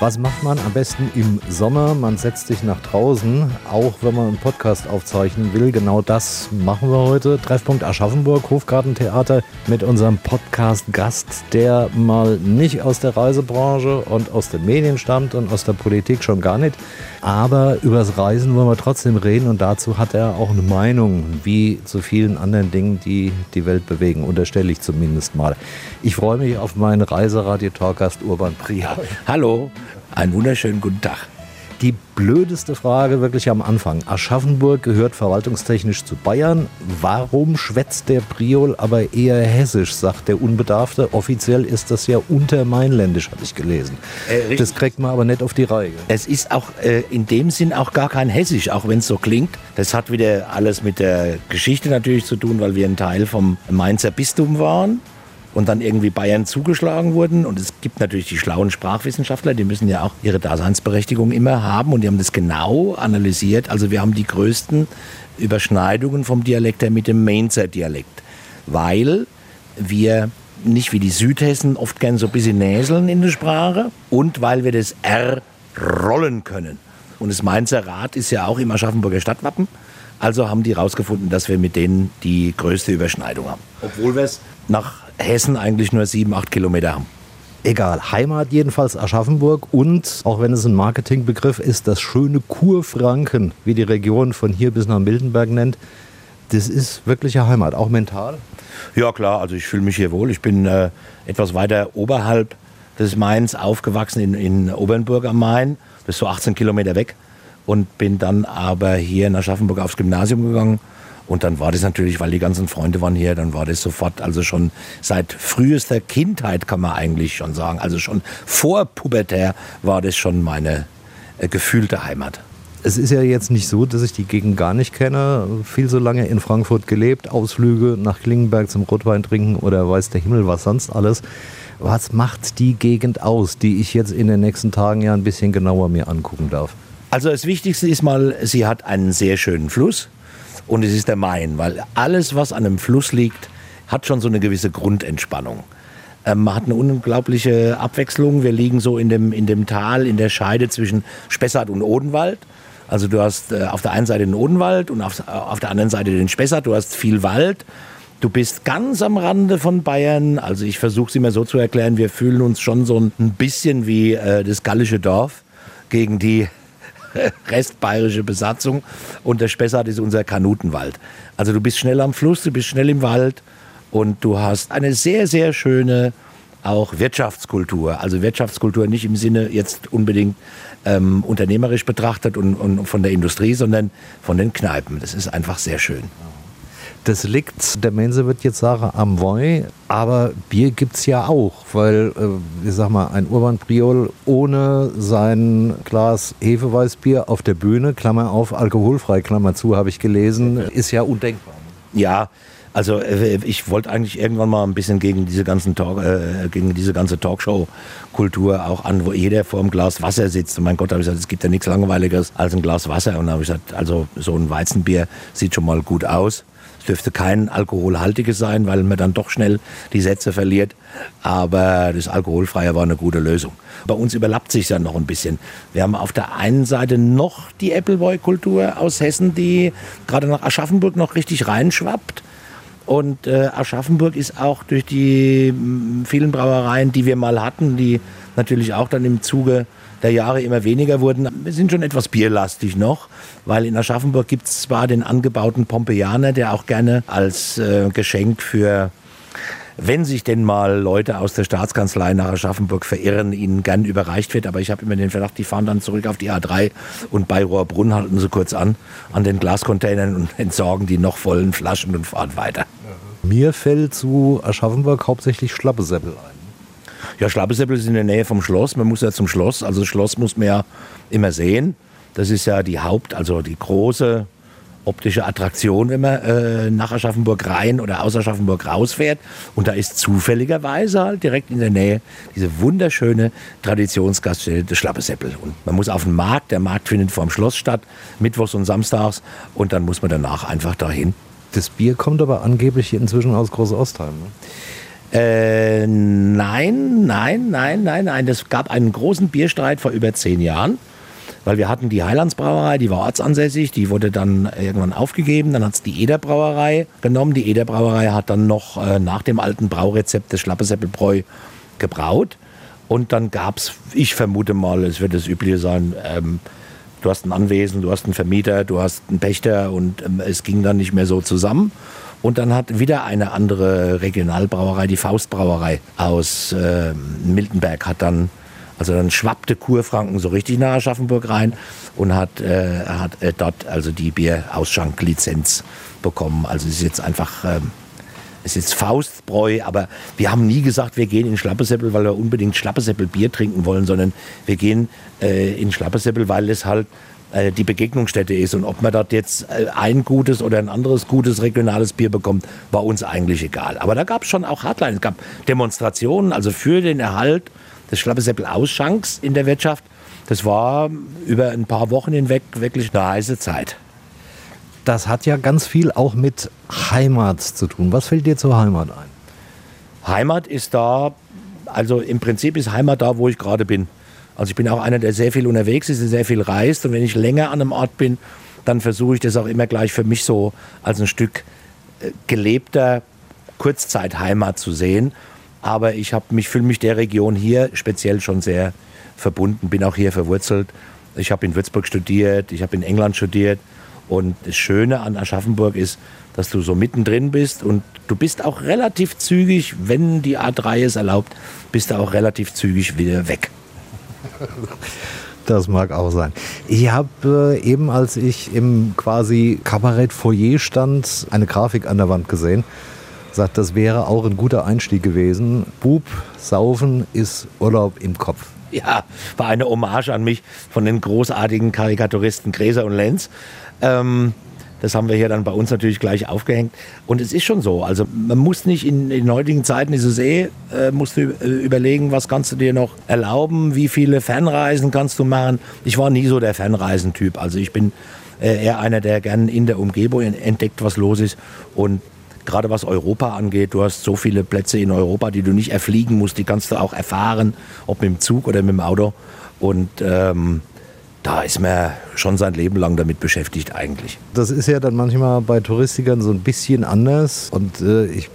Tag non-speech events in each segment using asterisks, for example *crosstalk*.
Was macht man am besten im Sommer? Man setzt sich nach draußen, auch wenn man einen Podcast aufzeichnen will. Genau das machen wir heute. Treffpunkt Aschaffenburg, Hofgartentheater mit unserem Podcast-Gast, der mal nicht aus der Reisebranche und aus den Medien stammt und aus der Politik schon gar nicht. Aber übers Reisen wollen wir trotzdem reden und dazu hat er auch eine Meinung, wie zu vielen anderen Dingen, die die Welt bewegen, unterstelle ich zumindest mal. Ich freue mich auf meinen Reiseradio-Talkgast Urban Priya. Hallo. Einen wunderschönen guten Tag. Die blödeste Frage wirklich am Anfang. Aschaffenburg gehört verwaltungstechnisch zu Bayern. Warum schwätzt der Priol aber eher hessisch, sagt der Unbedarfte. Offiziell ist das ja untermainländisch, habe ich gelesen. Äh, das kriegt man aber nicht auf die Reihe. Es ist auch äh, in dem Sinn auch gar kein hessisch, auch wenn es so klingt. Das hat wieder alles mit der Geschichte natürlich zu tun, weil wir ein Teil vom Mainzer Bistum waren und dann irgendwie Bayern zugeschlagen wurden. Und es gibt natürlich die schlauen Sprachwissenschaftler, die müssen ja auch ihre Daseinsberechtigung immer haben und die haben das genau analysiert. Also wir haben die größten Überschneidungen vom Dialekt her mit dem Mainzer Dialekt, weil wir nicht wie die Südhessen oft gern so ein bisschen näseln in der Sprache und weil wir das R rollen können. Und das Mainzer Rad ist ja auch im Aschaffenburger Stadtwappen. Also haben die herausgefunden, dass wir mit denen die größte Überschneidung haben. Obwohl wir es nach Hessen eigentlich nur sieben, acht Kilometer haben. Egal, Heimat jedenfalls Aschaffenburg und, auch wenn es ein Marketingbegriff ist, das schöne Kurfranken, wie die Region von hier bis nach Miltenberg nennt, das ist wirkliche Heimat, auch mental? Ja klar, also ich fühle mich hier wohl. Ich bin äh, etwas weiter oberhalb des Mains aufgewachsen in, in Obernburg am Main, das ist so 18 Kilometer weg und bin dann aber hier in Aschaffenburg aufs Gymnasium gegangen und dann war das natürlich, weil die ganzen Freunde waren hier, dann war das sofort, also schon seit frühester Kindheit kann man eigentlich schon sagen, also schon vor pubertär war das schon meine äh, gefühlte Heimat. Es ist ja jetzt nicht so, dass ich die Gegend gar nicht kenne. Viel so lange in Frankfurt gelebt, Ausflüge nach Klingenberg zum Rotwein trinken oder weiß der Himmel was sonst alles. Was macht die Gegend aus, die ich jetzt in den nächsten Tagen ja ein bisschen genauer mir angucken darf? Also das Wichtigste ist mal, sie hat einen sehr schönen Fluss und es ist der Main, weil alles, was an einem Fluss liegt, hat schon so eine gewisse Grundentspannung. Ähm, man hat eine unglaubliche Abwechslung. Wir liegen so in dem, in dem Tal, in der Scheide zwischen Spessart und Odenwald. Also du hast äh, auf der einen Seite den Odenwald und auf, auf der anderen Seite den Spessart. Du hast viel Wald. Du bist ganz am Rande von Bayern. Also ich versuche es immer so zu erklären, wir fühlen uns schon so ein bisschen wie äh, das gallische Dorf gegen die *laughs* restbayerische Besatzung und der Spessart ist unser Kanutenwald. Also du bist schnell am Fluss, du bist schnell im Wald und du hast eine sehr, sehr schöne auch Wirtschaftskultur. Also Wirtschaftskultur nicht im Sinne jetzt unbedingt ähm, unternehmerisch betrachtet und, und von der Industrie, sondern von den Kneipen. Das ist einfach sehr schön. Das liegt, der Mense wird jetzt sagen, am Woi, aber Bier gibt es ja auch, weil, äh, ich sag mal, ein Urban Priol ohne sein Glas Hefeweißbier auf der Bühne, Klammer auf, alkoholfrei, Klammer zu, habe ich gelesen, ist ja undenkbar. Ja, also äh, ich wollte eigentlich irgendwann mal ein bisschen gegen diese ganzen Talk, äh, gegen diese ganze Talkshow-Kultur auch an, wo jeder vor einem Glas Wasser sitzt. Und mein Gott, habe ich gesagt, es gibt ja nichts langweiligeres als ein Glas Wasser. Und dann habe ich gesagt, also so ein Weizenbier sieht schon mal gut aus. Es dürfte kein alkoholhaltiges sein, weil man dann doch schnell die Sätze verliert. Aber das Alkoholfreie war eine gute Lösung. Bei uns überlappt sich ja noch ein bisschen. Wir haben auf der einen Seite noch die Appleboy-Kultur aus Hessen, die gerade nach Aschaffenburg noch richtig reinschwappt. Und äh, Aschaffenburg ist auch durch die vielen Brauereien, die wir mal hatten, die natürlich auch dann im Zuge der Jahre immer weniger wurden. Wir sind schon etwas bierlastig noch, weil in Aschaffenburg gibt es zwar den angebauten Pompeianer, der auch gerne als äh, Geschenk für wenn sich denn mal Leute aus der Staatskanzlei nach Aschaffenburg verirren, ihnen gern überreicht wird. Aber ich habe immer den Verdacht, die fahren dann zurück auf die A3 und bei Rohrbrunn halten sie kurz an, an den Glascontainern und *laughs* entsorgen die noch vollen Flaschen und fahren weiter. Mir fällt zu Aschaffenburg hauptsächlich Schlappesäppel ein. Ja, Schlappesäppel ist in der Nähe vom Schloss. Man muss ja zum Schloss. Also das Schloss muss man ja immer sehen. Das ist ja die Haupt, also die große optische Attraktion, wenn man äh, nach Aschaffenburg rein oder aus Aschaffenburg rausfährt. Und da ist zufälligerweise halt direkt in der Nähe diese wunderschöne Traditionsgaststätte des Schlappesäppel. Und man muss auf den Markt, der Markt findet vor dem Schloss statt, mittwochs und samstags. Und dann muss man danach einfach dahin. Das Bier kommt aber angeblich inzwischen aus Großostheim. Ne? Äh, nein, nein, nein, nein, nein. Es gab einen großen Bierstreit vor über zehn Jahren, weil wir hatten die Heilandsbrauerei, die war ortsansässig, die wurde dann irgendwann aufgegeben. Dann hat es die Ederbrauerei genommen. Die Ederbrauerei hat dann noch äh, nach dem alten Braurezept des Schlappesäppelbräu gebraut. Und dann gab es, ich vermute mal, es wird das Übliche sein, ähm, du hast ein Anwesen, du hast einen Vermieter, du hast einen Pächter und ähm, es ging dann nicht mehr so zusammen. Und dann hat wieder eine andere Regionalbrauerei, die Faustbrauerei aus äh, Miltenberg, hat dann, also dann schwappte Kurfranken so richtig nach Aschaffenburg rein und hat, äh, hat äh, dort also die Bierausschank-Lizenz bekommen. Also es ist jetzt einfach, äh, es ist Faustbräu, aber wir haben nie gesagt, wir gehen in Schlappesäppel, weil wir unbedingt Schlappesäppel Bier trinken wollen, sondern wir gehen äh, in Schlappesäppel, weil es halt äh, die Begegnungsstätte ist. Und ob man dort jetzt äh, ein gutes oder ein anderes gutes regionales Bier bekommt, war uns eigentlich egal. Aber da gab es schon auch Hardlines. Es gab Demonstrationen, also für den Erhalt des Schlappesäppel-Ausschanks in der Wirtschaft. Das war über ein paar Wochen hinweg wirklich eine heiße Zeit. Das hat ja ganz viel auch mit Heimat zu tun. Was fällt dir zur Heimat ein? Heimat ist da, also im Prinzip ist Heimat da, wo ich gerade bin. Also ich bin auch einer, der sehr viel unterwegs ist, der sehr viel reist. Und wenn ich länger an einem Ort bin, dann versuche ich das auch immer gleich für mich so als ein Stück äh, gelebter Kurzzeit-Heimat zu sehen. Aber ich mich fühle mich der Region hier speziell schon sehr verbunden, bin auch hier verwurzelt. Ich habe in Würzburg studiert, ich habe in England studiert. Und das Schöne an Aschaffenburg ist, dass du so mittendrin bist und du bist auch relativ zügig, wenn die A3 es erlaubt, bist du auch relativ zügig wieder weg. *laughs* Das mag auch sein. Ich habe äh, eben, als ich im quasi Kabarett-Foyer stand, eine Grafik an der Wand gesehen. Sagt, das wäre auch ein guter Einstieg gewesen. Bub, Saufen ist Urlaub im Kopf. Ja, war eine Hommage an mich von den großartigen Karikaturisten Gräser und Lenz. Ähm, das haben wir hier dann bei uns natürlich gleich aufgehängt. Und es ist schon so. Also man muss nicht in, in heutigen Zeiten ist es eh, äh, musst du äh, überlegen, was kannst du dir noch erlauben, wie viele Fernreisen kannst du machen. Ich war nie so der Fernreisentyp. Also ich bin äh, eher einer, der gerne in der Umgebung entdeckt, was los ist. Und gerade was Europa angeht, du hast so viele Plätze in Europa, die du nicht erfliegen musst, die kannst du auch erfahren, ob mit dem Zug oder mit dem Auto. Und ähm, da ist man schon sein Leben lang damit beschäftigt eigentlich. Das ist ja dann manchmal bei Touristikern so ein bisschen anders und äh, ich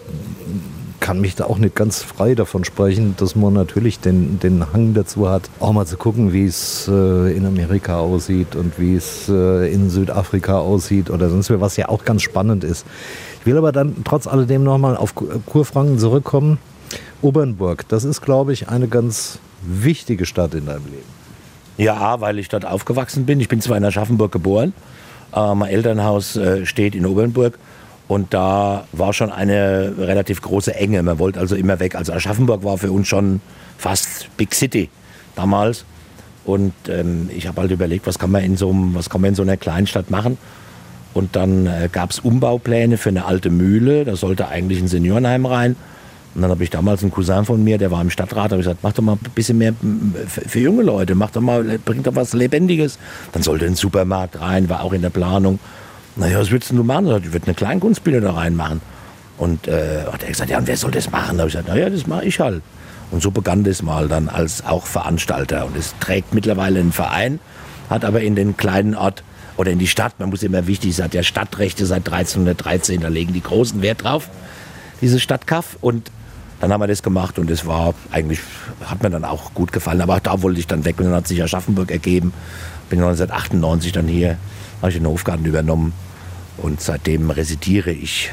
kann mich da auch nicht ganz frei davon sprechen, dass man natürlich den, den Hang dazu hat, auch mal zu gucken, wie es äh, in Amerika aussieht und wie es äh, in Südafrika aussieht oder sonst was ja auch ganz spannend ist. Ich will aber dann trotz alledem nochmal auf Kurfranken zurückkommen. Obernburg, das ist, glaube ich, eine ganz wichtige Stadt in deinem Leben. Ja, weil ich dort aufgewachsen bin. Ich bin zwar in Aschaffenburg geboren, äh, mein Elternhaus äh, steht in Obernburg und da war schon eine relativ große Enge. Man wollte also immer weg. Also Aschaffenburg war für uns schon fast Big City damals. Und ähm, ich habe halt überlegt, was kann man in so, was kann man in so einer Kleinstadt machen. Und dann äh, gab es Umbaupläne für eine alte Mühle. Da sollte eigentlich ein Seniorenheim rein. Und dann habe ich damals einen Cousin von mir, der war im Stadtrat, habe ich gesagt, mach doch mal ein bisschen mehr für junge Leute, mach doch mal, bring doch was Lebendiges. Dann sollte ein Supermarkt rein, war auch in der Planung. Naja, was würdest du machen? Ich würde eine Kleinkunstbühne da reinmachen. Und äh, hat er gesagt, ja, und wer soll das machen? Da habe ich gesagt, naja, das mache ich halt. Und so begann das mal dann als auch Veranstalter. Und es trägt mittlerweile einen Verein, hat aber in den kleinen Ort oder in die Stadt, man muss immer wichtig sein, der Stadtrechte seit 1313, da legen die großen Wert drauf, diese Stadtkaff. Und dann haben wir das gemacht und es war eigentlich, hat mir dann auch gut gefallen. Aber da wollte ich dann weg und dann hat sich Aschaffenburg ergeben. Bin 1998 dann hier, habe ich den Hofgarten übernommen und seitdem residiere ich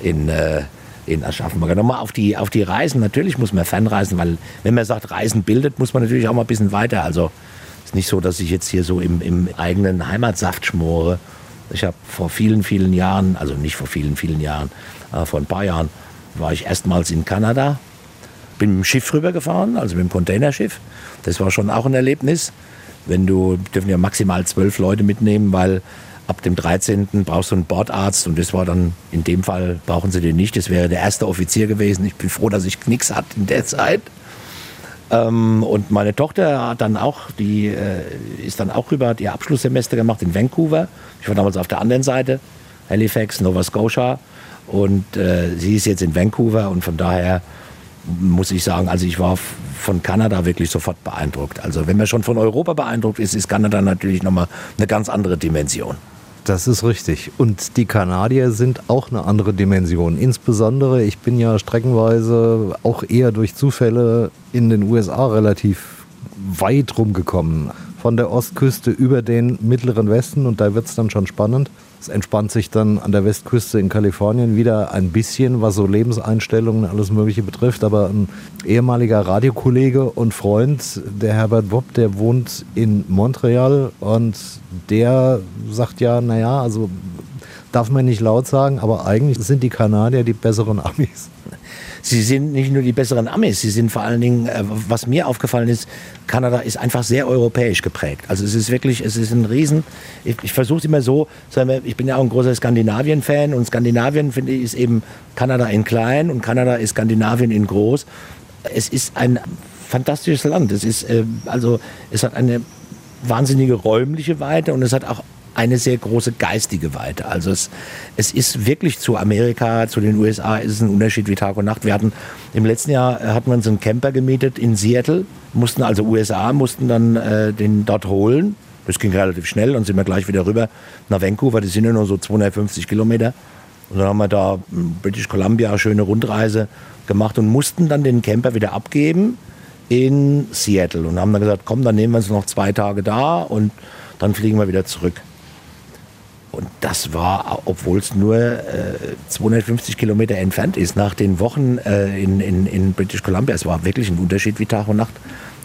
in, äh, in Aschaffenburg. Nochmal auf die, auf die Reisen, natürlich muss man fernreisen, weil wenn man sagt, Reisen bildet, muss man natürlich auch mal ein bisschen weiter. Also es ist nicht so, dass ich jetzt hier so im, im eigenen Heimatsaft schmore. Ich habe vor vielen, vielen Jahren, also nicht vor vielen, vielen Jahren, äh, vor ein paar Jahren, war ich erstmals in Kanada, bin mit dem Schiff rübergefahren, also mit dem Containerschiff. Das war schon auch ein Erlebnis. Wenn du, dürfen ja maximal zwölf Leute mitnehmen, weil ab dem 13. brauchst du einen Bordarzt und das war dann, in dem Fall brauchen sie den nicht. Das wäre der erste Offizier gewesen. Ich bin froh, dass ich nichts hatte in der Zeit. Ähm, und meine Tochter hat dann auch, die äh, ist dann auch rüber, hat ihr Abschlusssemester gemacht in Vancouver. Ich war damals auf der anderen Seite, Halifax, Nova Scotia. Und äh, sie ist jetzt in Vancouver und von daher muss ich sagen, also ich war von Kanada wirklich sofort beeindruckt. Also wenn man schon von Europa beeindruckt ist, ist Kanada natürlich nochmal eine ganz andere Dimension. Das ist richtig. Und die Kanadier sind auch eine andere Dimension. Insbesondere, ich bin ja streckenweise auch eher durch Zufälle in den USA relativ weit rumgekommen. Von der Ostküste über den mittleren Westen und da wird es dann schon spannend. Es entspannt sich dann an der Westküste in Kalifornien wieder ein bisschen, was so Lebenseinstellungen und alles Mögliche betrifft. Aber ein ehemaliger Radiokollege und Freund, der Herbert Bob, der wohnt in Montreal und der sagt ja, naja, also darf man nicht laut sagen, aber eigentlich sind die Kanadier die besseren Amis. Sie sind nicht nur die besseren Amis, sie sind vor allen Dingen, äh, was mir aufgefallen ist, Kanada ist einfach sehr europäisch geprägt. Also es ist wirklich, es ist ein Riesen, ich, ich versuche es immer so, ich bin ja auch ein großer Skandinavien-Fan und Skandinavien, finde ich, ist eben Kanada in klein und Kanada ist Skandinavien in groß. Es ist ein fantastisches Land. Es ist, äh, also, es hat eine wahnsinnige räumliche Weite und es hat auch eine sehr große geistige Weite. Also es, es ist wirklich zu Amerika, zu den USA, ist es ein Unterschied wie Tag und Nacht. Wir hatten im letzten Jahr hatten wir uns einen Camper gemietet in Seattle, mussten also USA, mussten dann äh, den dort holen. Das ging relativ schnell und sind wir gleich wieder rüber nach Vancouver. Das sind ja nur so 250 Kilometer. Und dann haben wir da in British Columbia schöne Rundreise gemacht und mussten dann den Camper wieder abgeben in Seattle und haben dann gesagt, komm, dann nehmen wir uns noch zwei Tage da und dann fliegen wir wieder zurück. Und das war, obwohl es nur äh, 250 Kilometer entfernt ist, nach den Wochen äh, in, in, in British Columbia, es war wirklich ein Unterschied wie Tag und Nacht.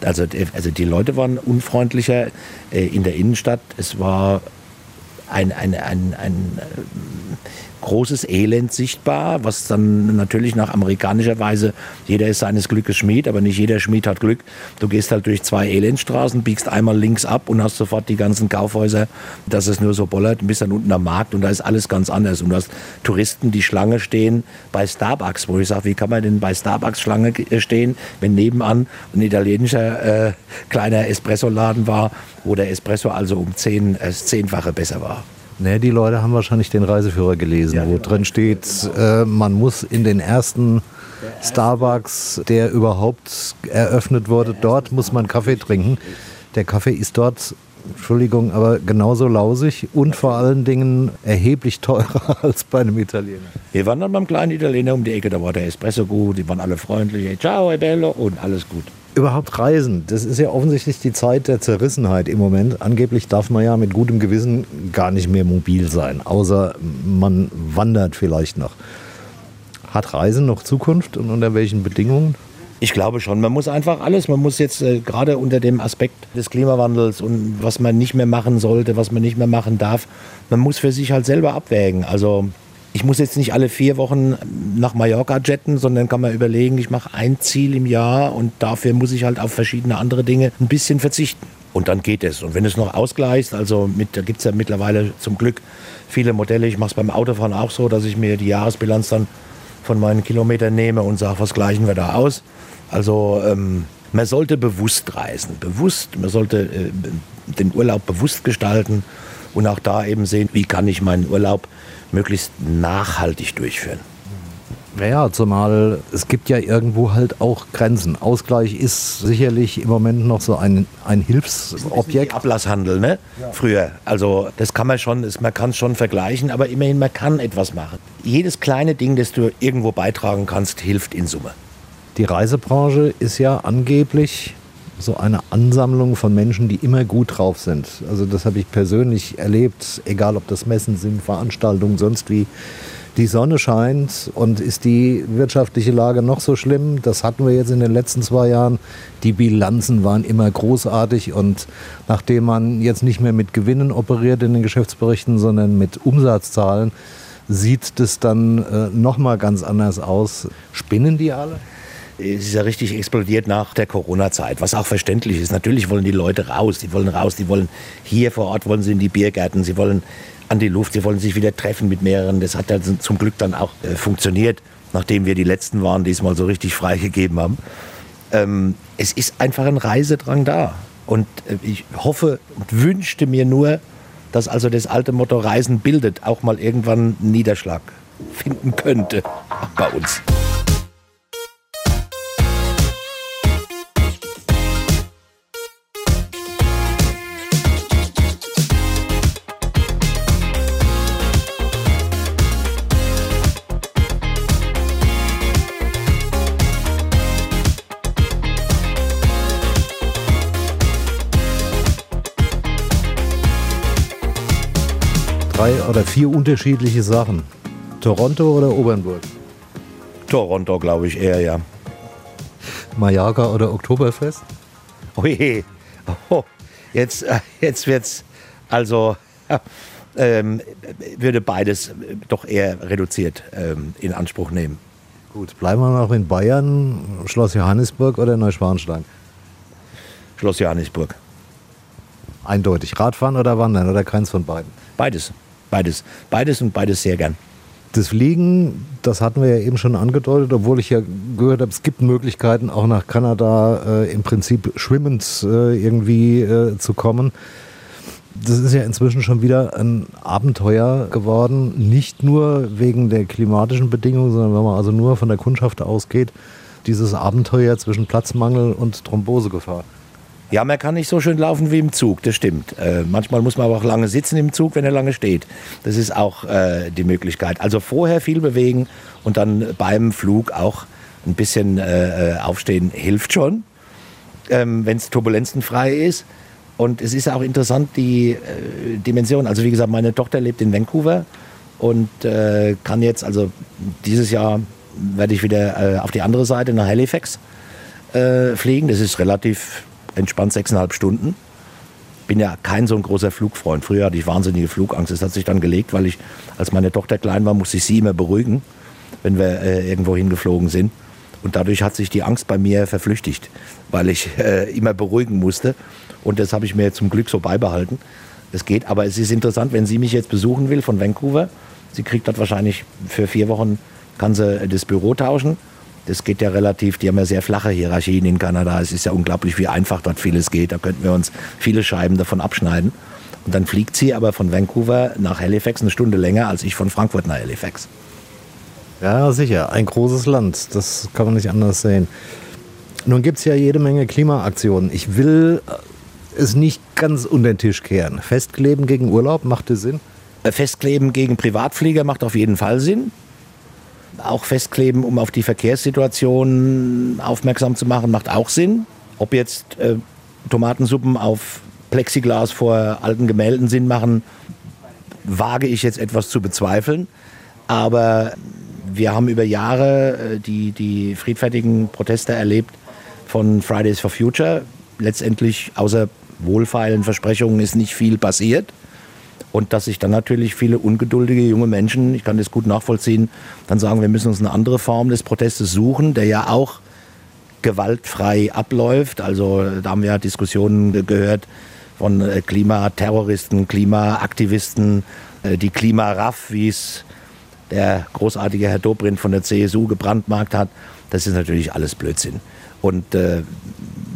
Also, also die Leute waren unfreundlicher äh, in der Innenstadt. Es war ein, ein, ein, ein großes Elend sichtbar, was dann natürlich nach amerikanischer Weise, jeder ist seines Glückes Schmied, aber nicht jeder Schmied hat Glück. Du gehst halt durch zwei Elendstraßen, biegst einmal links ab und hast sofort die ganzen Kaufhäuser, dass es nur so bollert und bist dann unten am Markt und da ist alles ganz anders. Und du hast Touristen, die Schlange stehen bei Starbucks, wo ich sage, wie kann man denn bei Starbucks Schlange stehen, wenn nebenan ein italienischer äh, kleiner Espresso-Laden war, wo der Espresso also um zehn, äh, zehnfache besser war. Ne, die Leute haben wahrscheinlich den Reiseführer gelesen, ja, wo genau. drin steht, äh, man muss in den ersten Starbucks, der überhaupt eröffnet wurde, dort muss man Kaffee trinken. Der Kaffee ist dort, Entschuldigung, aber genauso lausig und vor allen Dingen erheblich teurer *laughs* als bei einem Italiener. Wir waren dann beim kleinen Italiener um die Ecke, da war der Espresso gut, die waren alle freundlich, ciao, e bello und alles gut überhaupt reisen? Das ist ja offensichtlich die Zeit der Zerrissenheit im Moment. Angeblich darf man ja mit gutem Gewissen gar nicht mehr mobil sein, außer man wandert vielleicht noch. Hat Reisen noch Zukunft und unter welchen Bedingungen? Ich glaube schon. Man muss einfach alles, man muss jetzt äh, gerade unter dem Aspekt des Klimawandels und was man nicht mehr machen sollte, was man nicht mehr machen darf, man muss für sich halt selber abwägen. Also ich muss jetzt nicht alle vier Wochen nach Mallorca jetten, sondern kann man überlegen, ich mache ein Ziel im Jahr und dafür muss ich halt auf verschiedene andere Dinge ein bisschen verzichten. Und dann geht es. Und wenn es noch ausgleicht, also mit, da gibt es ja mittlerweile zum Glück viele Modelle. Ich mache es beim Autofahren auch so, dass ich mir die Jahresbilanz dann von meinen Kilometern nehme und sage, was gleichen wir da aus. Also ähm, man sollte bewusst reisen, bewusst, man sollte äh, den Urlaub bewusst gestalten und auch da eben sehen, wie kann ich meinen Urlaub möglichst nachhaltig durchführen. Ja, zumal es gibt ja irgendwo halt auch Grenzen. Ausgleich ist sicherlich im Moment noch so ein, ein Hilfsobjekt. Ablasshandel, ne? Ja. Früher. Also das kann man schon, man kann es schon vergleichen, aber immerhin, man kann etwas machen. Jedes kleine Ding, das du irgendwo beitragen kannst, hilft in Summe. Die Reisebranche ist ja angeblich so eine Ansammlung von Menschen, die immer gut drauf sind. Also das habe ich persönlich erlebt, egal ob das Messen sind, Veranstaltungen, sonst wie. Die Sonne scheint und ist die wirtschaftliche Lage noch so schlimm? Das hatten wir jetzt in den letzten zwei Jahren. Die Bilanzen waren immer großartig und nachdem man jetzt nicht mehr mit Gewinnen operiert in den Geschäftsberichten, sondern mit Umsatzzahlen, sieht das dann äh, noch mal ganz anders aus. Spinnen die alle? Es ist ja richtig explodiert nach der Corona-Zeit, was auch verständlich ist. Natürlich wollen die Leute raus, die wollen raus, die wollen hier vor Ort, wollen sie in die Biergärten, sie wollen an die Luft, sie wollen sich wieder treffen mit mehreren. Das hat ja zum Glück dann auch äh, funktioniert, nachdem wir die Letzten waren, die es mal so richtig freigegeben haben. Ähm, es ist einfach ein Reisedrang da. Und äh, ich hoffe und wünschte mir nur, dass also das alte Motto Reisen bildet auch mal irgendwann einen Niederschlag finden könnte bei uns. Drei oder vier unterschiedliche Sachen. Toronto oder Obernburg? Toronto, glaube ich, eher, ja. Mallorca oder Oktoberfest? Oh je. Oh, jetzt, äh, jetzt wird's also *laughs* ähm, würde beides doch eher reduziert ähm, in Anspruch nehmen. Gut, bleiben wir noch in Bayern, Schloss Johannisburg oder Neuschwanstein? Schloss Johannisburg. Eindeutig. Radfahren oder Wandern oder keins von beiden? Beides. Beides. Beides und beides sehr gern. Das Fliegen, das hatten wir ja eben schon angedeutet, obwohl ich ja gehört habe, es gibt Möglichkeiten, auch nach Kanada äh, im Prinzip schwimmend äh, irgendwie äh, zu kommen. Das ist ja inzwischen schon wieder ein Abenteuer geworden, nicht nur wegen der klimatischen Bedingungen, sondern wenn man also nur von der Kundschaft ausgeht, dieses Abenteuer zwischen Platzmangel und Thrombosegefahr. Ja, man kann nicht so schön laufen wie im Zug, das stimmt. Äh, manchmal muss man aber auch lange sitzen im Zug, wenn er lange steht. Das ist auch äh, die Möglichkeit. Also vorher viel bewegen und dann beim Flug auch ein bisschen äh, äh aufstehen hilft schon, ähm, wenn es turbulenzenfrei ist. Und es ist auch interessant, die äh, Dimension. Also wie gesagt, meine Tochter lebt in Vancouver und äh, kann jetzt, also dieses Jahr werde ich wieder auf die andere Seite nach Halifax fliegen. Das ist relativ entspannt sechseinhalb Stunden. Bin ja kein so ein großer Flugfreund. Früher hatte ich wahnsinnige Flugangst. Das hat sich dann gelegt, weil ich, als meine Tochter klein war, musste ich sie immer beruhigen, wenn wir äh, irgendwo hingeflogen sind. Und dadurch hat sich die Angst bei mir verflüchtigt, weil ich äh, immer beruhigen musste. Und das habe ich mir zum Glück so beibehalten. Es geht, aber es ist interessant, wenn sie mich jetzt besuchen will von Vancouver. Sie kriegt dort wahrscheinlich für vier Wochen, kann sie das Büro tauschen das geht ja relativ, die haben ja sehr flache Hierarchien in Kanada. Es ist ja unglaublich, wie einfach dort vieles geht. Da könnten wir uns viele Scheiben davon abschneiden. Und dann fliegt sie aber von Vancouver nach Halifax eine Stunde länger als ich von Frankfurt nach Halifax. Ja, sicher. Ein großes Land. Das kann man nicht anders sehen. Nun gibt es ja jede Menge Klimaaktionen. Ich will es nicht ganz unter den Tisch kehren. Festkleben gegen Urlaub, macht Sinn? Äh, Festkleben gegen Privatflieger macht auf jeden Fall Sinn auch festkleben, um auf die Verkehrssituation aufmerksam zu machen, macht auch Sinn. Ob jetzt äh, Tomatensuppen auf Plexiglas vor alten Gemälden Sinn machen, wage ich jetzt etwas zu bezweifeln. Aber wir haben über Jahre äh, die, die friedfertigen Proteste erlebt von Fridays for Future. Letztendlich außer wohlfeilen Versprechungen ist nicht viel passiert. Und dass sich dann natürlich viele ungeduldige junge Menschen, ich kann das gut nachvollziehen, dann sagen, wir müssen uns eine andere Form des Protestes suchen, der ja auch gewaltfrei abläuft. Also da haben wir ja Diskussionen gehört von äh, Klimaterroristen, Klimaaktivisten, äh, die Klimaraff, wie es der großartige Herr Dobrindt von der CSU gebrandmarkt hat. Das ist natürlich alles Blödsinn. Und äh,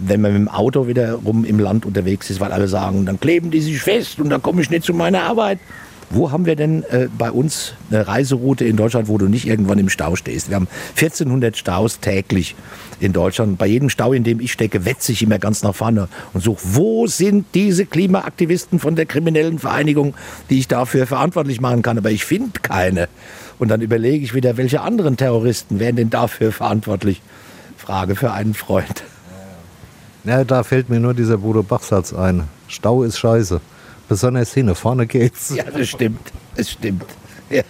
wenn man mit dem Auto wiederum im Land unterwegs ist, weil alle sagen, dann kleben die sich fest und dann komme ich nicht zu meiner Arbeit. Wo haben wir denn äh, bei uns eine Reiseroute in Deutschland, wo du nicht irgendwann im Stau stehst? Wir haben 1400 Staus täglich in Deutschland. Bei jedem Stau, in dem ich stecke, wetze ich immer ganz nach vorne und suche, wo sind diese Klimaaktivisten von der kriminellen Vereinigung, die ich dafür verantwortlich machen kann? Aber ich finde keine. Und dann überlege ich wieder, welche anderen Terroristen wären denn dafür verantwortlich? Frage für einen Freund. Ja, da fällt mir nur dieser Bodo Bach-Satz ein. Stau ist scheiße. Besonders hinne, vorne geht's. Ja, das stimmt. Das stimmt. Ja.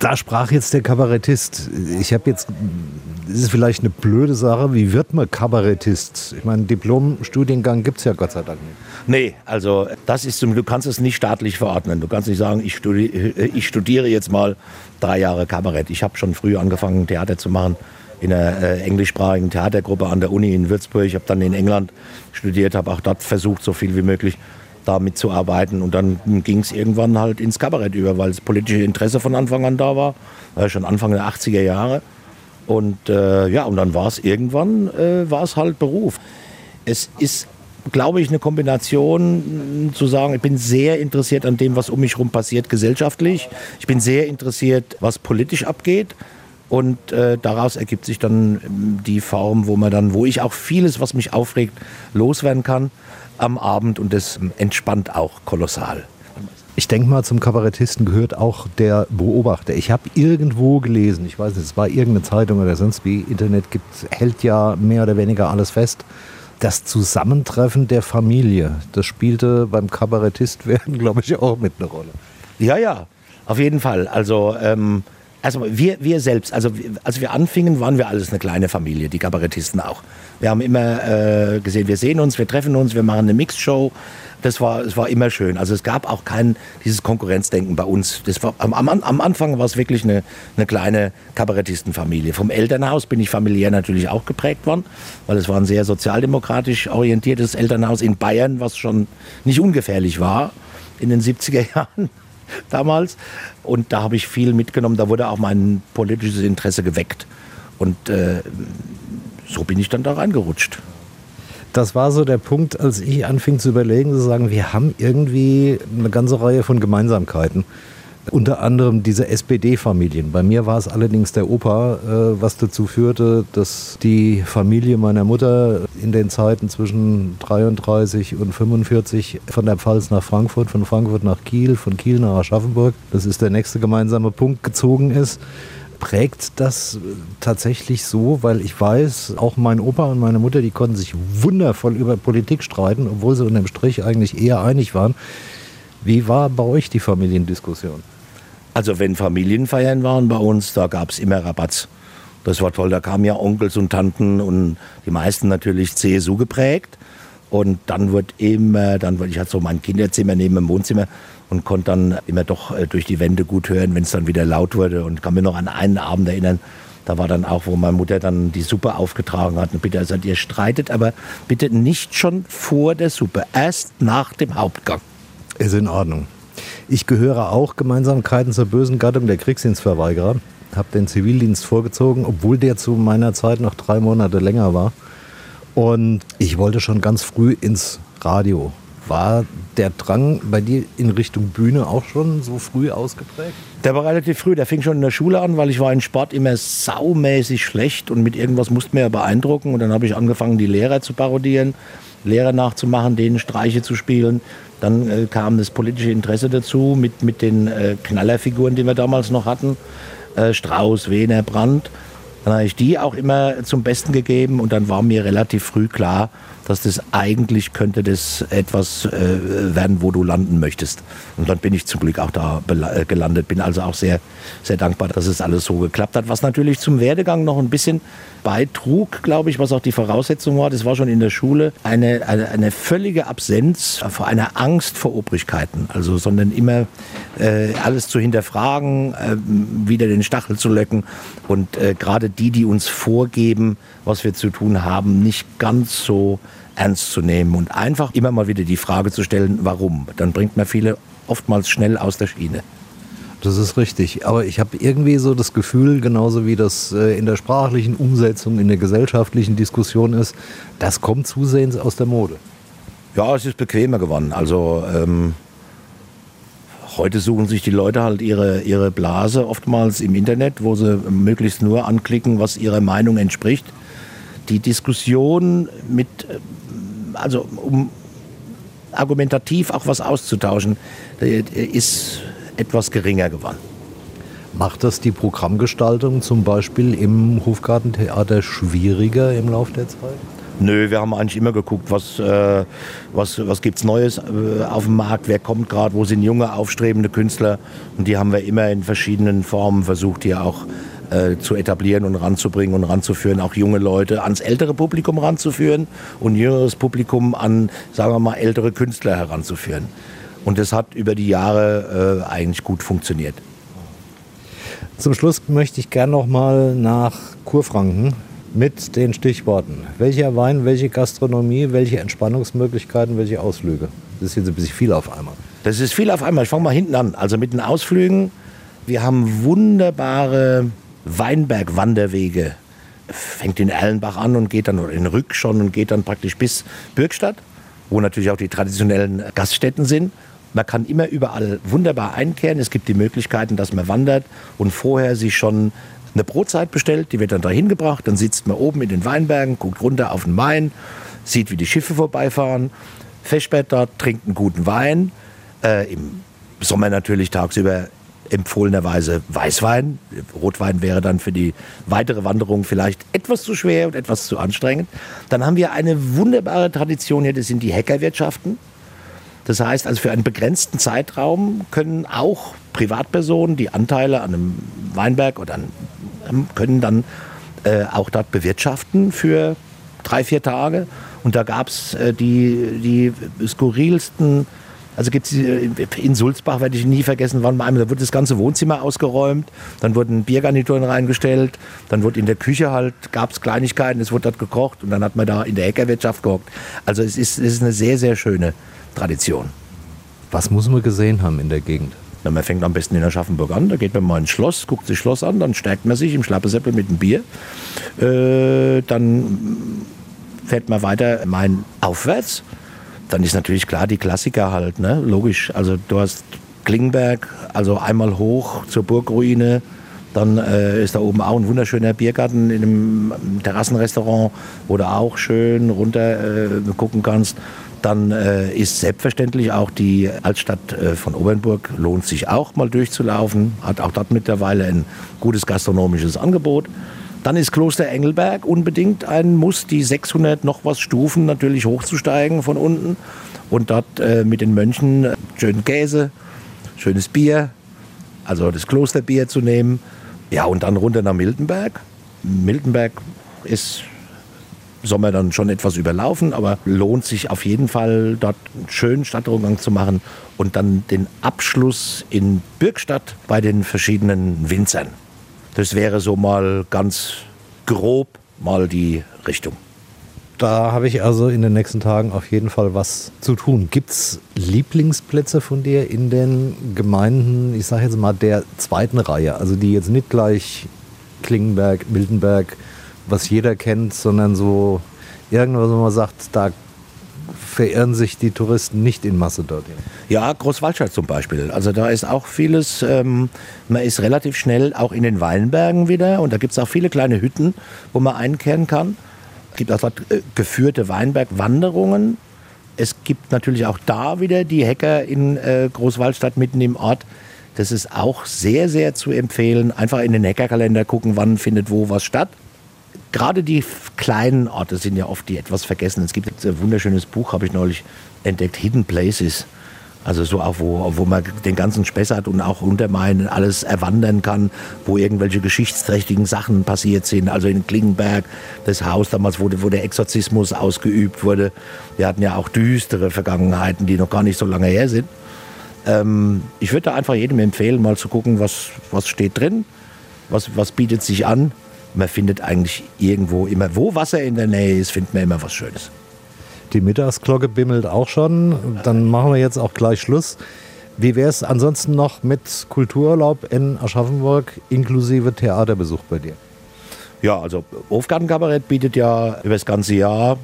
Da sprach jetzt der Kabarettist. Ich habe jetzt, das ist vielleicht eine blöde Sache, wie wird man Kabarettist? Ich meine, Diplom-Studiengang gibt es ja Gott sei Dank nicht. Nee, also das ist zum du kannst es nicht staatlich verordnen. Du kannst nicht sagen, ich studiere, ich studiere jetzt mal drei Jahre Kabarett. Ich habe schon früh angefangen, Theater zu machen in einer äh, englischsprachigen Theatergruppe an der Uni in Würzburg. Ich habe dann in England studiert, habe auch dort versucht, so viel wie möglich da mitzuarbeiten. Und dann ging es irgendwann halt ins Kabarett über, weil das politische Interesse von Anfang an da war, äh, schon Anfang der 80er Jahre. Und äh, ja, und dann war es irgendwann, äh, war es halt Beruf. Es ist, glaube ich, eine Kombination zu sagen, ich bin sehr interessiert an dem, was um mich herum passiert gesellschaftlich. Ich bin sehr interessiert, was politisch abgeht. Und äh, daraus ergibt sich dann ähm, die Form, wo man dann, wo ich auch vieles, was mich aufregt, loswerden kann am Abend und das ähm, entspannt auch kolossal. Ich denke mal, zum Kabarettisten gehört auch der Beobachter. Ich habe irgendwo gelesen, ich weiß nicht, es war irgendeine Zeitung oder sonst wie, Internet gibt, hält ja mehr oder weniger alles fest. Das Zusammentreffen der Familie, das spielte beim Kabarettist *laughs* werden, glaube ich, auch mit einer Rolle. Ja, ja, auf jeden Fall. Also, ähm, also wir, wir selbst, also als wir anfingen, waren wir alles eine kleine Familie, die Kabarettisten auch. Wir haben immer äh, gesehen, wir sehen uns, wir treffen uns, wir machen eine Mixshow. Das war, es war immer schön. Also es gab auch kein dieses Konkurrenzdenken bei uns. Das war, am, am Anfang war es wirklich eine, eine kleine Kabarettistenfamilie. Vom Elternhaus bin ich familiär natürlich auch geprägt worden, weil es war ein sehr sozialdemokratisch orientiertes Elternhaus in Bayern, was schon nicht ungefährlich war in den 70er *laughs* Jahren damals. Und da habe ich viel mitgenommen. Da wurde auch mein politisches Interesse geweckt. Und äh, so bin ich dann da reingerutscht. Das war so der Punkt, als ich anfing zu überlegen, zu sagen, wir haben irgendwie eine ganze Reihe von Gemeinsamkeiten. Unter anderem diese SPD-Familien. Bei mir war es allerdings der Opa, äh, was dazu führte, dass die Familie meiner Mutter in den Zeiten zwischen 33 und 45 von der Pfalz nach Frankfurt, von Frankfurt nach Kiel, von Kiel nach Aschaffenburg, das ist der nächste gemeinsame Punkt, gezogen ist prägt das tatsächlich so, weil ich weiß, auch mein Opa und meine Mutter, die konnten sich wundervoll über Politik streiten, obwohl sie unterm Strich eigentlich eher einig waren. Wie war bei euch die Familiendiskussion? Also wenn Familienfeiern waren bei uns, da gab es immer Rabatz. Das war toll, da kamen ja Onkels und Tanten und die meisten natürlich CSU geprägt. Und dann wird immer, dann ich hatte so mein Kinderzimmer neben dem Wohnzimmer und konnte dann immer doch äh, durch die Wände gut hören, wenn es dann wieder laut wurde. Und kann mir noch an einen Abend erinnern, da war dann auch, wo meine Mutter dann die Suppe aufgetragen hat. Und bitte, also ihr streitet, aber bitte nicht schon vor der Suppe, erst nach dem Hauptgang. Ist in Ordnung. Ich gehöre auch Gemeinsamkeiten zur bösen Gattung der Kriegsdienstverweigerer. Habe den Zivildienst vorgezogen, obwohl der zu meiner Zeit noch drei Monate länger war. Und ich wollte schon ganz früh ins Radio. War der Drang bei dir in Richtung Bühne auch schon so früh ausgeprägt? Der war relativ früh. Der fing schon in der Schule an, weil ich war in Sport immer saumäßig schlecht und mit irgendwas musste mir ja beeindrucken. Und dann habe ich angefangen, die Lehrer zu parodieren, Lehrer nachzumachen, denen Streiche zu spielen. Dann äh, kam das politische Interesse dazu mit, mit den äh, Knallerfiguren, die wir damals noch hatten. Äh, Strauß, Wehner, Brandt. Dann habe ich die auch immer zum Besten gegeben und dann war mir relativ früh klar, dass das eigentlich könnte das etwas äh, werden, wo du landen möchtest. Und dann bin ich zum Glück auch da äh, gelandet, bin also auch sehr, sehr dankbar, dass es alles so geklappt hat. Was natürlich zum Werdegang noch ein bisschen beitrug, glaube ich, was auch die Voraussetzung war, das war schon in der Schule, eine, eine, eine völlige Absenz vor einer Angst vor Obrigkeiten. Also, sondern immer äh, alles zu hinterfragen, äh, wieder den Stachel zu löcken und äh, gerade die, die uns vorgeben, was wir zu tun haben, nicht ganz so ernst zu nehmen und einfach immer mal wieder die Frage zu stellen, warum. Dann bringt man viele oftmals schnell aus der Schiene. Das ist richtig. Aber ich habe irgendwie so das Gefühl, genauso wie das äh, in der sprachlichen Umsetzung, in der gesellschaftlichen Diskussion ist, das kommt zusehends aus der Mode. Ja, es ist bequemer geworden. Also ähm, heute suchen sich die Leute halt ihre, ihre Blase oftmals im Internet, wo sie möglichst nur anklicken, was ihrer Meinung entspricht. Die Diskussion mit, äh, also um argumentativ auch was auszutauschen, ist etwas geringer geworden. Macht das die Programmgestaltung zum Beispiel im Hofgartentheater schwieriger im Laufe der Zeit? Nö, wir haben eigentlich immer geguckt, was, äh, was, was gibt es Neues äh, auf dem Markt, wer kommt gerade, wo sind junge, aufstrebende Künstler. Und die haben wir immer in verschiedenen Formen versucht, hier auch äh, zu etablieren und ranzubringen und ranzuführen, auch junge Leute ans ältere Publikum ranzuführen und jüngeres Publikum an, sagen wir mal, ältere Künstler heranzuführen. Und das hat über die Jahre äh, eigentlich gut funktioniert. Zum Schluss möchte ich gerne noch mal nach Kurfranken mit den Stichworten. Welcher Wein, welche Gastronomie, welche Entspannungsmöglichkeiten, welche Ausflüge? Das ist jetzt ein bisschen viel auf einmal. Das ist viel auf einmal. Ich fange mal hinten an. Also mit den Ausflügen. Wir haben wunderbare Weinberg-Wanderwege. Fängt in Erlenbach an und geht dann, oder in Rück schon und geht dann praktisch bis Bürgstadt, wo natürlich auch die traditionellen Gaststätten sind. Man kann immer überall wunderbar einkehren. Es gibt die Möglichkeiten, dass man wandert und vorher sich schon eine Brotzeit bestellt. Die wird dann dahin gebracht. Dann sitzt man oben in den Weinbergen, guckt runter auf den Main, sieht, wie die Schiffe vorbeifahren, Feschbett dort, trinkt einen guten Wein. Äh, Im Sommer natürlich tagsüber empfohlenerweise Weißwein. Rotwein wäre dann für die weitere Wanderung vielleicht etwas zu schwer und etwas zu anstrengend. Dann haben wir eine wunderbare Tradition hier, das sind die Hackerwirtschaften. Das heißt also, für einen begrenzten Zeitraum können auch Privatpersonen, die Anteile an einem Weinberg oder an, können dann äh, auch dort bewirtschaften für drei, vier Tage. Und da gab es äh, die, die skurrilsten also gibt es äh, in Sulzbach, werde ich nie vergessen, waren einmal, da wurde das ganze Wohnzimmer ausgeräumt, dann wurden Biergarnituren reingestellt, dann wurde in der Küche halt, gab es Kleinigkeiten, es wurde dort gekocht und dann hat man da in der Heckerwirtschaft gehockt. Also es ist, es ist eine sehr, sehr schöne Tradition. Was muss man gesehen haben in der Gegend? Na, man fängt am besten in Aschaffenburg an, da geht man mal ins Schloss, guckt sich Schloss an, dann stärkt man sich im Schlappesäppel mit dem Bier. Äh, dann fährt man weiter Main aufwärts dann ist natürlich klar die Klassiker halt, ne? logisch. Also du hast Klingenberg, also einmal hoch zur Burgruine, dann äh, ist da oben auch ein wunderschöner Biergarten in einem Terrassenrestaurant, wo du auch schön runter äh, gucken kannst. Dann äh, ist selbstverständlich auch die Altstadt äh, von Obernburg, lohnt sich auch mal durchzulaufen, hat auch dort mittlerweile ein gutes gastronomisches Angebot. Dann ist Kloster Engelberg unbedingt ein Muss, die 600 noch was Stufen natürlich hochzusteigen von unten und dort äh, mit den Mönchen äh, schönen Käse, schönes Bier, also das Klosterbier zu nehmen. Ja, und dann runter nach Miltenberg. Miltenberg ist Sommer dann schon etwas überlaufen, aber lohnt sich auf jeden Fall, dort einen schönen Stadtrundgang zu machen und dann den Abschluss in Bürgstadt bei den verschiedenen Winzern. Das wäre so mal ganz grob mal die Richtung. Da habe ich also in den nächsten Tagen auf jeden Fall was zu tun. Gibt es Lieblingsplätze von dir in den Gemeinden, ich sage jetzt mal der zweiten Reihe, also die jetzt nicht gleich Klingenberg, Miltenberg, was jeder kennt, sondern so irgendwas, wo man sagt, da verirren sich die Touristen nicht in Masse dorthin. Ja, Großwaldstadt zum Beispiel. Also da ist auch vieles, ähm, man ist relativ schnell auch in den Weinbergen wieder und da gibt es auch viele kleine Hütten, wo man einkehren kann. Es gibt auch dort äh, geführte Weinbergwanderungen. Es gibt natürlich auch da wieder die Hacker in äh, Großwaldstadt mitten im Ort. Das ist auch sehr, sehr zu empfehlen. Einfach in den Hackerkalender gucken, wann findet wo was statt gerade die kleinen Orte sind ja oft die etwas vergessen. Es gibt ein wunderschönes Buch, habe ich neulich entdeckt, Hidden Places. Also so auch, wo, wo man den ganzen Spessart und auch Untermain alles erwandern kann, wo irgendwelche geschichtsträchtigen Sachen passiert sind. Also in Klingenberg, das Haus damals, wo, wo der Exorzismus ausgeübt wurde. Wir hatten ja auch düstere Vergangenheiten, die noch gar nicht so lange her sind. Ähm, ich würde da einfach jedem empfehlen, mal zu gucken, was, was steht drin, was, was bietet sich an man findet eigentlich irgendwo immer, wo Wasser in der Nähe ist, findet man immer was Schönes. Die Mittagsglocke bimmelt auch schon. Dann machen wir jetzt auch gleich Schluss. Wie wäre es ansonsten noch mit Kultururlaub in Aschaffenburg inklusive Theaterbesuch bei dir? Ja, also Hofgartenkabarett bietet ja über das ganze Jahr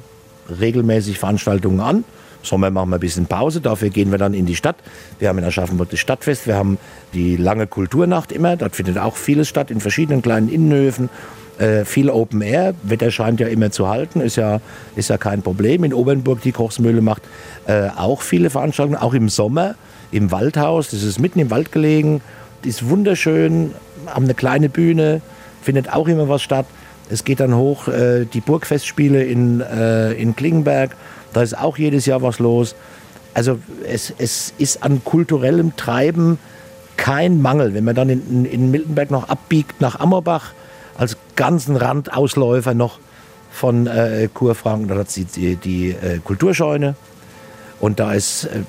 regelmäßig Veranstaltungen an. Sommer machen wir ein bisschen Pause, dafür gehen wir dann in die Stadt. Wir haben in Aschaffenburg das Stadtfest, wir haben die lange Kulturnacht immer, dort findet auch vieles statt in verschiedenen kleinen Innenhöfen. Äh, viel Open Air, Wetter scheint ja immer zu halten, ist ja, ist ja kein Problem. In Obernburg, die Kochsmühle macht äh, auch viele Veranstaltungen, auch im Sommer im Waldhaus, das ist mitten im Wald gelegen, ist wunderschön, haben eine kleine Bühne, findet auch immer was statt. Es geht dann hoch, äh, die Burgfestspiele in, äh, in Klingenberg, da ist auch jedes Jahr was los. Also es, es ist an kulturellem Treiben kein Mangel. Wenn man dann in, in Miltenberg noch abbiegt nach Ammerbach, als ganzen Randausläufer noch von äh, Kurfranken. Da hat sie die, die äh, Kulturscheune und da ist äh,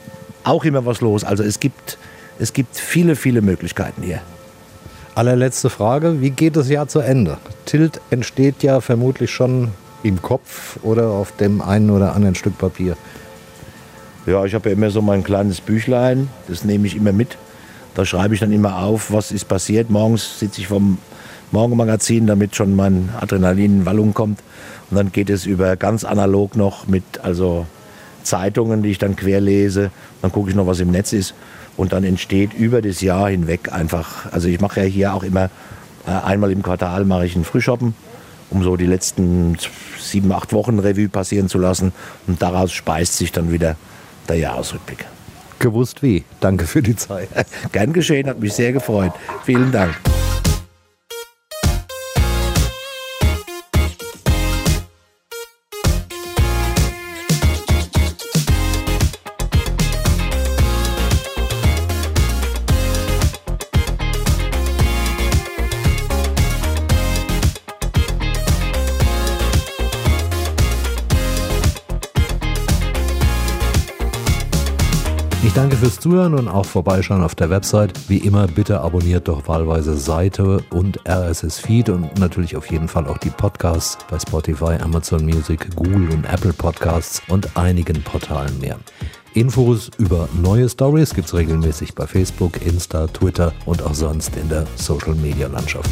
auch immer was los. Also es gibt, es gibt viele, viele Möglichkeiten hier. Allerletzte Frage, wie geht das Jahr zu Ende? Tilt entsteht ja vermutlich schon im Kopf oder auf dem einen oder anderen Stück Papier. Ja, ich habe ja immer so mein kleines Büchlein, das nehme ich immer mit. Da schreibe ich dann immer auf, was ist passiert. Morgens sitze ich vom Morgenmagazin, damit schon mein Adrenalin in Wallung kommt. Und dann geht es über ganz analog noch mit also Zeitungen, die ich dann quer lese. Dann gucke ich noch, was im Netz ist. Und dann entsteht über das Jahr hinweg einfach, also ich mache ja hier auch immer äh, einmal im Quartal mache ich einen Frühshoppen, um so die letzten sieben, acht Wochen Revue passieren zu lassen. Und daraus speist sich dann wieder der Jahresrückblick. Gewusst wie. Danke für die Zeit. Gern geschehen, hat mich sehr gefreut. Vielen Dank. Ich danke fürs Zuhören und auch vorbeischauen auf der Website. Wie immer, bitte abonniert doch wahlweise Seite und RSS-Feed und natürlich auf jeden Fall auch die Podcasts bei Spotify, Amazon Music, Google und Apple Podcasts und einigen Portalen mehr. Infos über neue Stories gibt es regelmäßig bei Facebook, Insta, Twitter und auch sonst in der Social-Media-Landschaft.